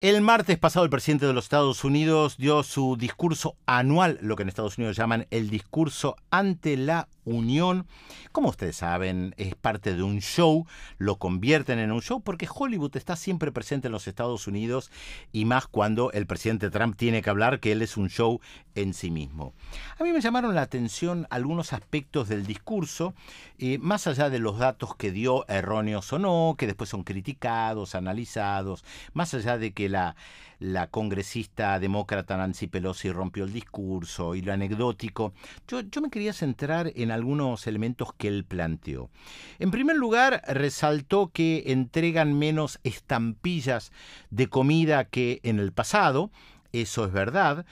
El martes pasado el presidente de los Estados Unidos dio su discurso anual, lo que en Estados Unidos llaman el discurso ante la Unión. Como ustedes saben, es parte de un show, lo convierten en un show porque Hollywood está siempre presente en los Estados Unidos y más cuando el presidente Trump tiene que hablar que él es un show en sí mismo. A mí me llamaron la atención algunos aspectos del discurso, eh, más allá de los datos que dio erróneos o no, que después son criticados, analizados, más allá de que la, la congresista demócrata Nancy Pelosi rompió el discurso y lo anecdótico, yo, yo me quería centrar en algunos elementos que él planteó. En primer lugar, resaltó que entregan menos estampillas de comida que en el pasado, eso es verdad.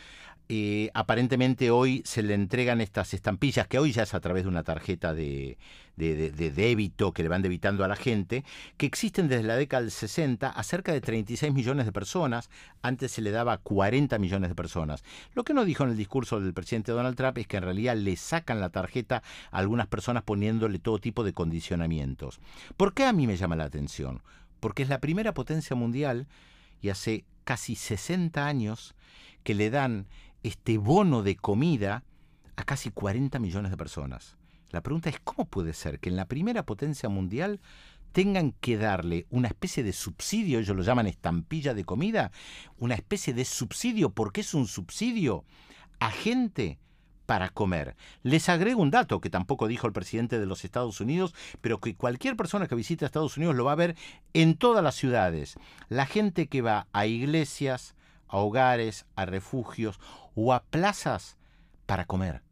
Eh, aparentemente hoy se le entregan estas estampillas, que hoy ya es a través de una tarjeta de, débito que le van debitando a la gente, que existen desde la década del 60 a cerca de 36 millones de personas, antes se le daba a 40 millones de personas. Lo que no dijo en el discurso del presidente Donald Trump es que en realidad le sacan la tarjeta a algunas personas poniéndole todo tipo de condicionamientos. ¿Por qué a mí me llama la atención? Porque es la primera potencia mundial y hace casi 60 años que le dan este bono de comida a casi 40 millones de personas. La pregunta es, ¿cómo puede ser que en la primera potencia mundial tengan que darle una especie de subsidio, ellos lo llaman estampilla de comida, una especie de subsidio, porque es un subsidio a gente para comer. Les agrego un dato que tampoco dijo el presidente de los Estados Unidos, pero que cualquier persona que visite Estados Unidos lo va a ver en todas las ciudades. La gente que va a iglesias, a hogares, a refugios o a plazas para comer.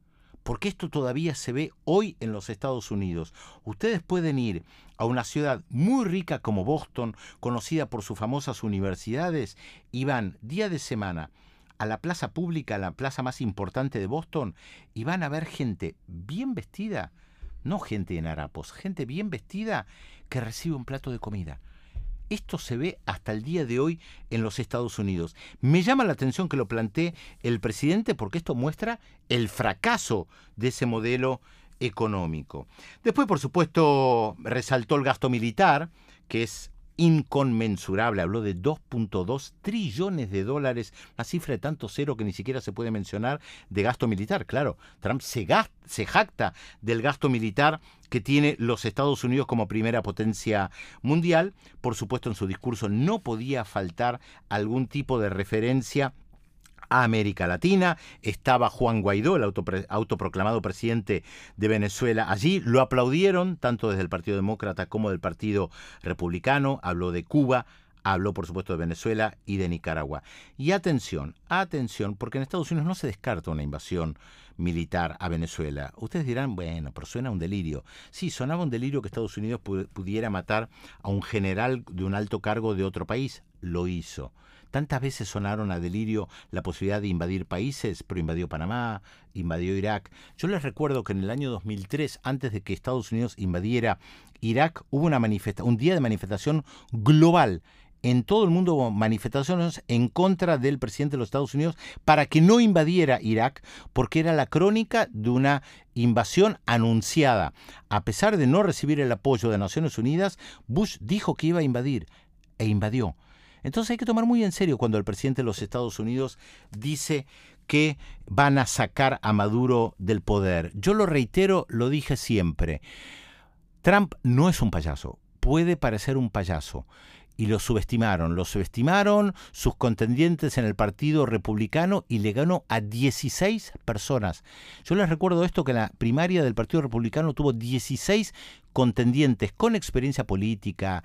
Porque esto todavía se ve hoy en los Estados Unidos. Ustedes pueden ir a una ciudad muy rica como Boston, conocida por sus famosas universidades, y van día de semana a la plaza pública, la plaza más importante de Boston, y van a ver gente bien vestida, no gente en harapos, gente bien vestida que recibe un plato de comida. Esto se ve hasta el día de hoy en los Estados Unidos. Me llama la atención que lo plantee el presidente porque esto muestra el fracaso de ese modelo económico. Después, por supuesto, resaltó el gasto militar, que es inconmensurable, habló de 2.2 trillones de dólares, una cifra de tanto cero que ni siquiera se puede mencionar de gasto militar. Claro, Trump se, se jacta del gasto militar que tiene los Estados Unidos como primera potencia mundial. Por supuesto, en su discurso no podía faltar algún tipo de referencia América Latina. Estaba Juan Guaidó, el autoproclamado presidente de Venezuela. Allí lo aplaudieron, tanto desde el Partido Demócrata como del Partido Republicano. Habló de Cuba, habló por supuesto de Venezuela y de Nicaragua. Y atención, atención, porque en Estados Unidos no se descarta una invasión militar a Venezuela. Ustedes dirán, bueno, pero suena un delirio. Sí, sonaba un delirio que Estados Unidos pudiera matar a un general de un alto cargo de otro país. Lo hizo. Tantas veces sonaron a delirio la posibilidad de invadir países, pero invadió Panamá, invadió Irak. Yo les recuerdo que en el año 2003, antes de que Estados Unidos invadiera Irak, hubo una un día de manifestación global en todo el mundo hubo manifestaciones en contra del presidente de los Estados Unidos para que no invadiera Irak, porque era la crónica de una invasión anunciada. A pesar de no recibir el apoyo de Naciones Unidas, Bush dijo que iba a invadir e invadió. Entonces hay que tomar muy en serio cuando el presidente de los Estados Unidos dice que van a sacar a Maduro del poder. Yo lo reitero, lo dije siempre. Trump no es un payaso, puede parecer un payaso y lo subestimaron. Lo subestimaron sus contendientes en el Partido Republicano y le ganó a 16 personas. Yo les recuerdo esto que la primaria del Partido Republicano tuvo 16 contendientes con experiencia política,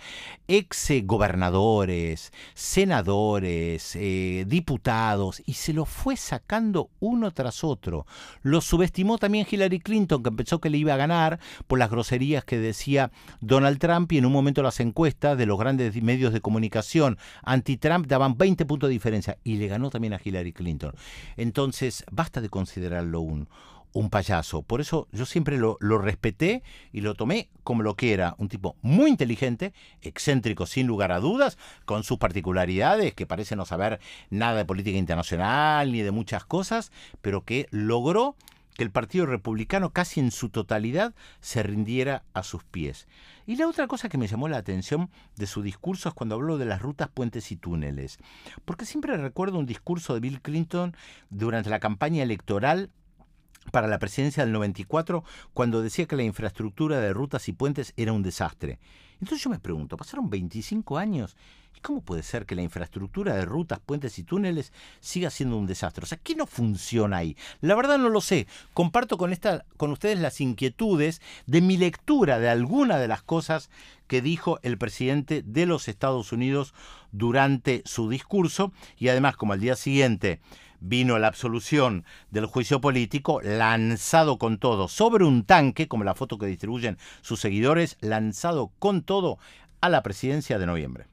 ex gobernadores, senadores, eh, diputados, y se lo fue sacando uno tras otro. Lo subestimó también Hillary Clinton, que pensó que le iba a ganar por las groserías que decía Donald Trump, y en un momento las encuestas de los grandes medios de comunicación anti-Trump daban 20 puntos de diferencia, y le ganó también a Hillary Clinton. Entonces, basta de considerarlo un un payaso. Por eso yo siempre lo, respeté y lo tomé como lo que era, un tipo muy inteligente, excéntrico sin lugar a dudas, con sus particularidades, que parece no saber nada de política internacional ni de muchas cosas, pero que logró que el Partido Republicano casi en su totalidad se rindiera a sus pies. Y la otra cosa que me llamó la atención de su discurso es cuando habló de las rutas, puentes y túneles. Porque siempre recuerdo un discurso de Bill Clinton durante la campaña electoral para la presidencia del 94 cuando decía que la infraestructura de rutas y puentes era un desastre. Entonces yo me pregunto, pasaron 25 años ¿y cómo puede ser que la infraestructura de rutas, puentes y túneles siga siendo un desastre? O sea, ¿qué no funciona ahí? La verdad no lo sé. Comparto con, esta, con ustedes las inquietudes de mi lectura de alguna de las cosas que dijo el presidente de los Estados Unidos durante su discurso y además como al día siguiente vino la absolución del juicio político, lanzado con todo sobre un tanque, como la foto que distribuyen sus seguidores, lanzado con todo a la presidencia de noviembre.